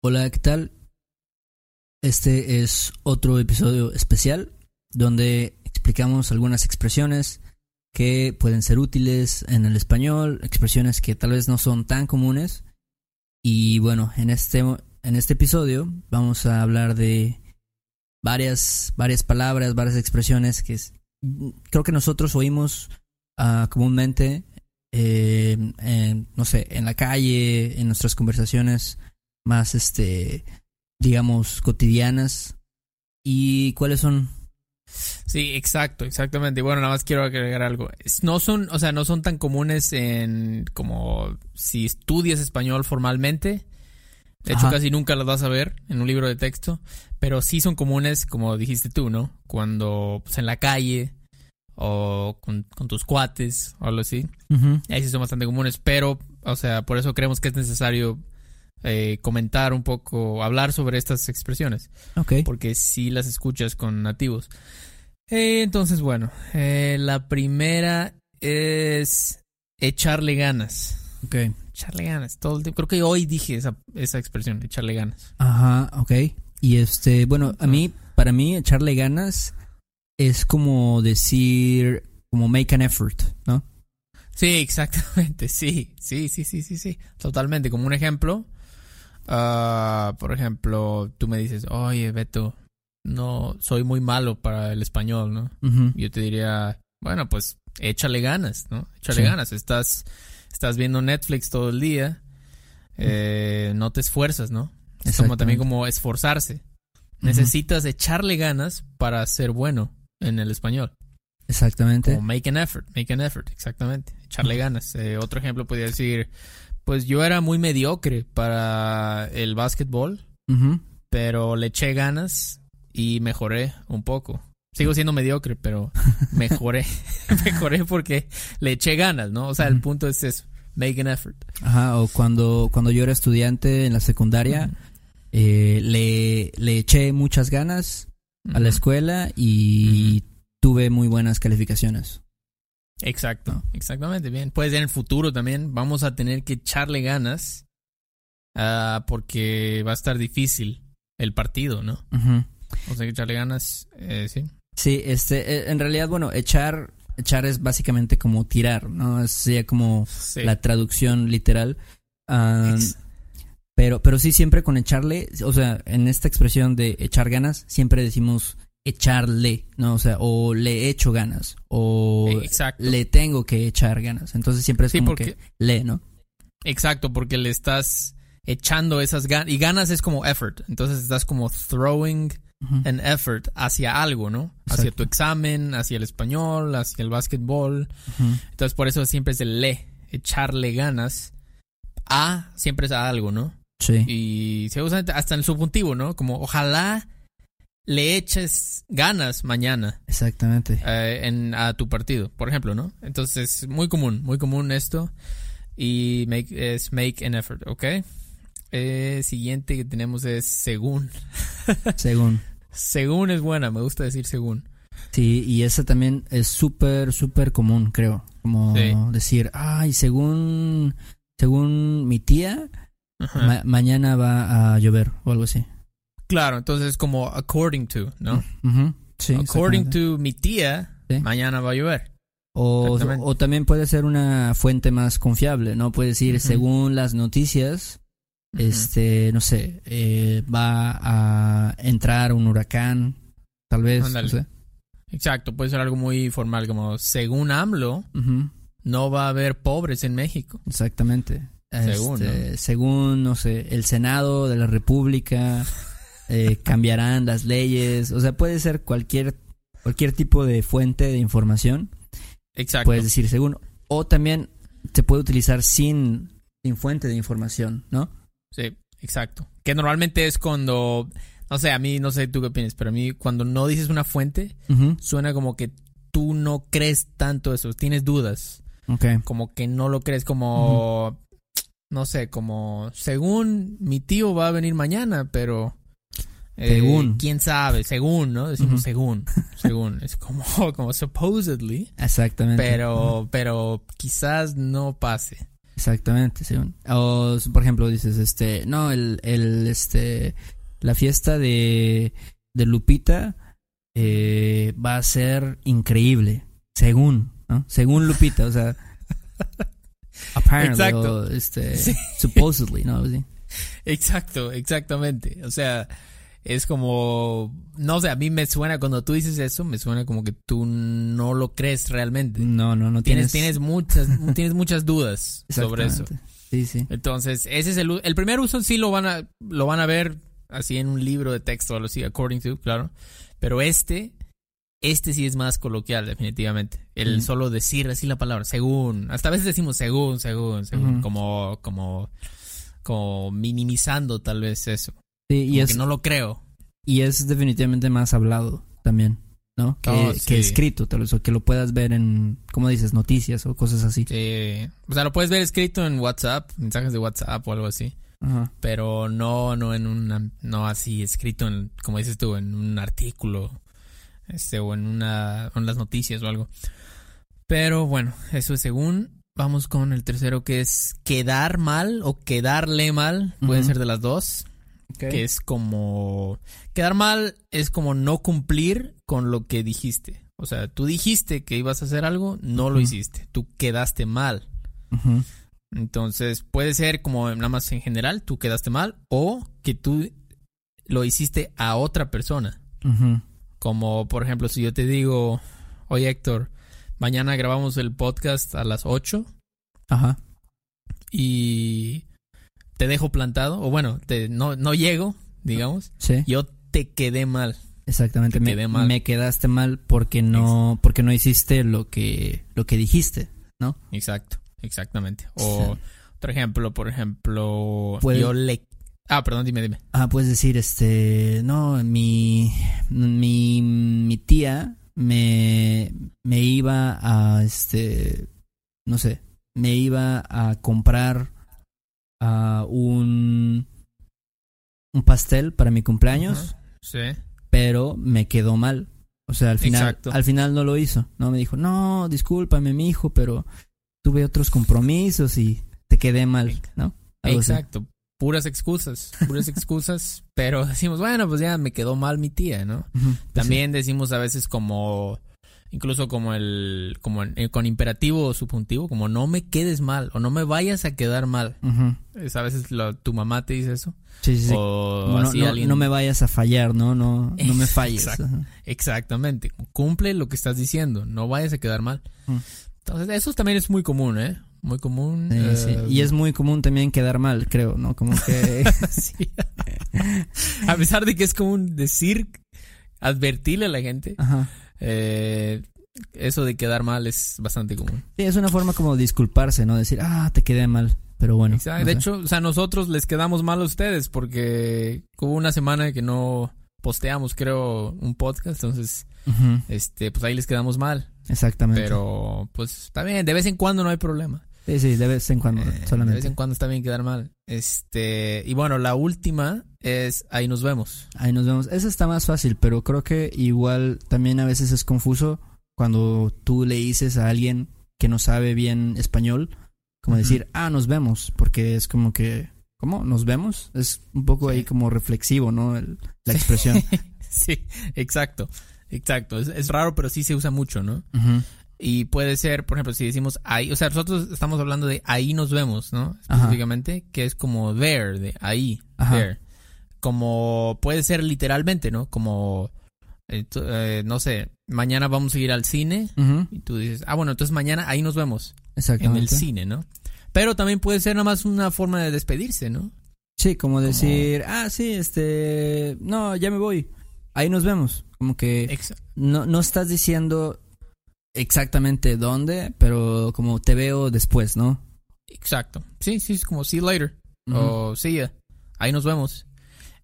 Hola, ¿qué tal? Este es otro episodio especial donde explicamos algunas expresiones que pueden ser útiles en el español, expresiones que tal vez no son tan comunes. Y bueno, en este, en este episodio vamos a hablar de varias, varias palabras, varias expresiones que creo que nosotros oímos ah, comúnmente, eh, en, no sé, en la calle, en nuestras conversaciones más, este, digamos, cotidianas. ¿Y cuáles son? Sí, exacto, exactamente. Bueno, nada más quiero agregar algo. No son, o sea, no son tan comunes en como si estudias español formalmente. De hecho, casi nunca las vas a ver en un libro de texto. Pero sí son comunes, como dijiste tú, ¿no? Cuando pues, en la calle o con, tus cuates o algo así. Ahí sí son bastante comunes. Pero, o sea, por eso creemos que es necesario eh, comentar un poco, hablar sobre estas expresiones. Ok. Porque si las escuchas con nativos. Eh, entonces, bueno, eh, la primera es echarle ganas. Ok. Echarle ganas. Todo el tiempo. Creo que hoy dije esa, esa expresión, echarle ganas. Ajá, ok. Y este, bueno, a mí, para mí, echarle ganas es como decir, como make an effort, ¿no? Sí, exactamente, sí, sí, sí, sí, sí, sí, totalmente. Como un ejemplo, Ah, por ejemplo, tú me dices, oye, Beto, no, soy muy malo para el español, ¿no? Yo te diría, bueno, pues échale ganas, ¿no? Échale ganas. Estás, estás viendo Netflix todo el día, eh, no te esfuerzas, ¿no? Es como también como esforzarse. Necesitas echarle ganas para ser bueno en el español. Exactamente. Como make an effort, make an effort, exactamente. Echarle ganas. Eh, otro ejemplo podría decir, pues yo era muy mediocre para el básquetbol, pero le eché ganas y mejoré un poco. Sigo siendo mediocre, pero mejoré. mejoré porque le eché ganas, ¿no? O sea, el punto es eso, make an effort. Ajá, o cuando, cuando yo era estudiante en la secundaria, eh, le, le eché muchas ganas a la escuela y tuve muy buenas calificaciones. Exacto, exactamente, bien. Pues en el futuro también vamos a tener que echarle ganas uh, porque va a estar difícil el partido, ¿no? O sea, que echarle ganas, eh, sí. Sí, este, eh, en realidad, bueno, echar, echar es básicamente como tirar, ¿no? Sería como la traducción literal. pero, pero sí, siempre con echarle, o sea, en esta expresión de echar ganas, siempre decimos echarle, ¿no? O sea, o le echo ganas, o le tengo que echar ganas. Entonces siempre es como que le, ¿no? Exacto, porque le estás echando esas ganas, y ganas es como effort, entonces estás como throwing an effort hacia algo, ¿no? Hacia tu examen, hacia el español, hacia el básquetbol. Entonces por eso siempre es el le, echarle ganas a, siempre es a algo, ¿no? Sí. Y se usa hasta en el subjuntivo, ¿no? Como ojalá le eches ganas mañana. Exactamente. Eh, en, a tu partido, por ejemplo, ¿no? Entonces, muy común, muy común esto. Y make, es make an effort, ¿ok? Eh, siguiente que tenemos es según. según. según es buena, me gusta decir según. Sí, y esa también es súper, súper común, creo. Como decir, ay, según, según mi tía, mañana va a llover o algo así. Claro, entonces es como according to, ¿no? sí, according to mi tía, mañana va a llover. O, o, también puede ser una fuente más confiable, ¿no? Puede decir, según las noticias, este, no sé, eh, va a entrar un huracán, tal vez. Exacto, puede ser algo muy formal, como según AMLO, no va a haber pobres en México. Exactamente. Según, este, según, no sé, el Senado de la República eh, cambiarán las leyes, o sea, puede ser cualquier, cualquier tipo de fuente de información. Exacto. Puedes decir según, o también se puede utilizar sin, sin fuente de información, ¿no? Sí, exacto. Que normalmente es cuando, no sé, a mí, no sé tú qué opinas, pero a mí cuando no dices una fuente, suena como que tú no crees tanto eso, tienes dudas. Okay. Como que no lo crees, como, no sé, como, según mi tío va a venir mañana, pero eh, según. ¿Quién sabe? Según, ¿no? Decimos según. Según. Es como, como supposedly. Exactamente. Pero, pero quizás no pase. Exactamente, según. O, por ejemplo, dices, este, no, el, el, este, la fiesta de, de Lupita eh, va a ser increíble, según, ¿no? Según Lupita, o sea, apparently, Exacto. o, este, Sí. supposedly, ¿no? Sí. Exacto, exactamente. O sea, es como, no sé, a mí me suena cuando tú dices eso, me suena como que tú no lo crees realmente. No, no, no Tienes, tienes, tienes muchas, tienes muchas dudas sobre eso. Sí, sí. Entonces, ese es el, el primer uso sí lo van a, lo van a ver así en un libro de texto o así, according to, claro. Pero este, este sí es más coloquial, definitivamente. El Mm. solo decir así la palabra, según. Hasta a veces decimos según, según, según, como, como, como minimizando tal vez eso. Sí, y es, que no lo creo. y es definitivamente más hablado también, ¿no? Que, Oh, que escrito, tal vez, o que lo puedas ver en, ¿cómo dices? Noticias o cosas así. Sí. O sea, lo puedes ver escrito en WhatsApp, mensajes de WhatsApp o algo así. Ajá. pero no no en una no así escrito en como dices tú en un artículo este o en una en las noticias o algo pero bueno eso es según vamos con el tercero que es quedar mal o quedarle mal puede ser de las dos que es como quedar mal es como no cumplir con lo que dijiste. O sea tú dijiste que ibas a hacer algo no lo hiciste. Tú quedaste mal. Entonces, puede ser como nada más en general, tú quedaste mal o que tú lo hiciste a otra persona. Como por ejemplo, si yo te digo, oye Héctor, mañana grabamos el podcast a las 8 Ajá. y te dejo plantado, o bueno, te, no, no llego, digamos, Sí. yo te quedé mal. Exactamente. Te Me, quedé mal. me quedaste mal porque no, porque no hiciste lo que, lo que dijiste, ¿no? Exacto, exactamente. O Sí. otro ejemplo, por ejemplo, Puede- yo le... Ah, perdón, dime, dime. Ah, puedes decir, este, no, mi, mi, mi tía me, me iba a, este, no sé, me iba a comprar a un, un pastel para mi cumpleaños. Sí. pero me quedó mal. O sea, al final, Exacto. al final no lo hizo, ¿no? Me dijo, no, discúlpame, mi hijo, pero tuve otros compromisos y te quedé mal, ¿no? Algo así. Exacto. Puras excusas, puras excusas, pero decimos, bueno, pues ya me quedó mal mi tía, ¿no? Pues También decimos a veces como, incluso como el, como en- eh, con imperativo o subjuntivo, como no me quedes mal o no me vayas a quedar mal. Es a veces lo- tu mamá te dice eso. Sí, sí, sí. O no, así no- alguien. no me vayas a fallar, ¿no? No, no me falles. Exactamente. Cumple lo que estás diciendo, no vayas a quedar mal. Mm. Entonces, eso también es muy común, ¿eh? Muy común. Sí, eh, sí. Y es muy común también quedar mal, creo, ¿no? Como que... sí. a pesar de que es común decir, advertirle a la gente, Ajá. Eh, eso de quedar mal es bastante común. Sí, es una forma como disculparse, ¿no? Decir, ah, te quedé mal. Pero bueno. Exacto. no De sé. hecho, o sea, nosotros les quedamos mal a ustedes porque hubo una semana que no posteamos, creo, un podcast, entonces, este, pues ahí les quedamos mal. Exactamente. Pero, pues, está bien, de vez en cuando no hay problema. Sí, sí, de vez en cuando, Eh, de solamente. vez en cuando está bien quedar mal. Este, y bueno, la última es ahí nos vemos. Ahí nos vemos. Esa está más fácil, pero creo que igual también a veces es confuso cuando tú le dices a alguien que no sabe bien español, como decir, ah, nos vemos, porque es como que, ¿cómo? ¿Nos vemos? Es un poco Sí. ahí como reflexivo, ¿no? El- la Sí. expresión. sí, exacto. Exacto. Es, es raro, pero sí se usa mucho, ¿no? Y puede ser, por ejemplo, si decimos ahí, o sea, nosotros estamos hablando de ahí nos vemos, ¿no? Ajá. Específicamente, que es como there, de ahí, Ajá. there. Como puede ser literalmente, ¿no? Como, eh, eh, no sé, mañana vamos a ir al cine y tú dices, ah, bueno, entonces mañana ahí nos vemos en Exactamente. el cine, ¿no? Pero también puede ser nada más una forma de despedirse, ¿no? Sí, como decir, ah, sí, este, no, ya me voy. Ahí nos vemos. Como que no, no estás diciendo exactamente dónde, pero como te veo después, ¿no? exacto. Sí, sí, es como see you later. O see ya. Ahí nos vemos.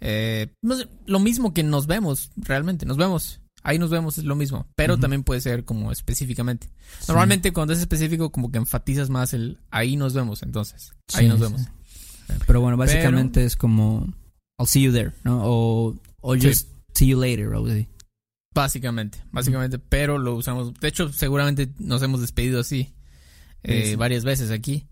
Eh, no sé, lo mismo que nos vemos, realmente. Nos vemos. Ahí nos vemos es lo mismo. Pero también puede ser como específicamente. Normalmente cuando es específico como que enfatizas más el ahí nos vemos. Entonces, ahí Sí, nos vemos. sí. Pero bueno, básicamente es como I'll see you there, ¿no? O, just see you later, o así. Básicamente, básicamente. Pero lo usamos. De hecho, seguramente nos hemos despedido así. eh, Sí, varias veces aquí.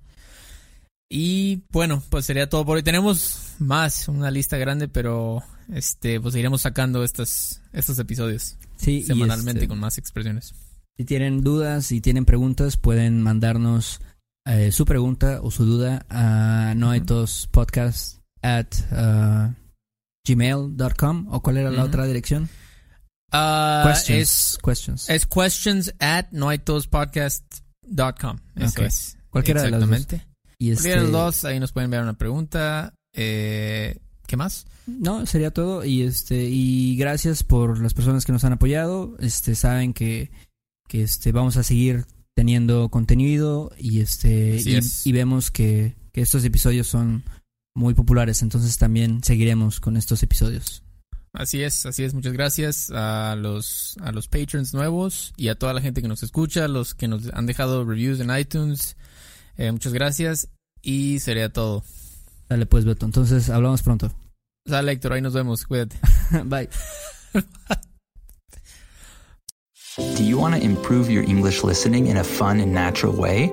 Y bueno, pues sería todo por hoy. Tenemos más, una lista grande, pero este, pues iremos sacando estos, estos episodios Sí, semanalmente este, con más expresiones. Si tienen dudas, si tienen preguntas, pueden mandarnos eh, su pregunta o su duda a noaitospodcast at uh, gmail.com o cuál era la otra dirección? Ah, questions. es, questions. es questions at noaitospodcast.com. Eso Ok. es. Cualquiera de las dos. Exactamente. y Cualquiera de este, dos, ahí nos pueden enviar una pregunta. Eh, ¿Qué más? No, sería todo y este y gracias por las personas que nos han apoyado. Este saben que que este vamos a seguir teniendo contenido y este Así y, es. y vemos que, que estos episodios son muy populares, entonces también seguiremos con estos episodios. Así es, así es. Muchas gracias a los, a los patrons nuevos y a toda la gente que nos escucha, los que nos han dejado reviews en iTunes. Eh, muchas gracias y sería todo. Dale pues Beto, entonces hablamos pronto. Sale Héctor, ahí nos vemos. Cuídate. Bye. Do you want to improve your English listening in a fun and natural way?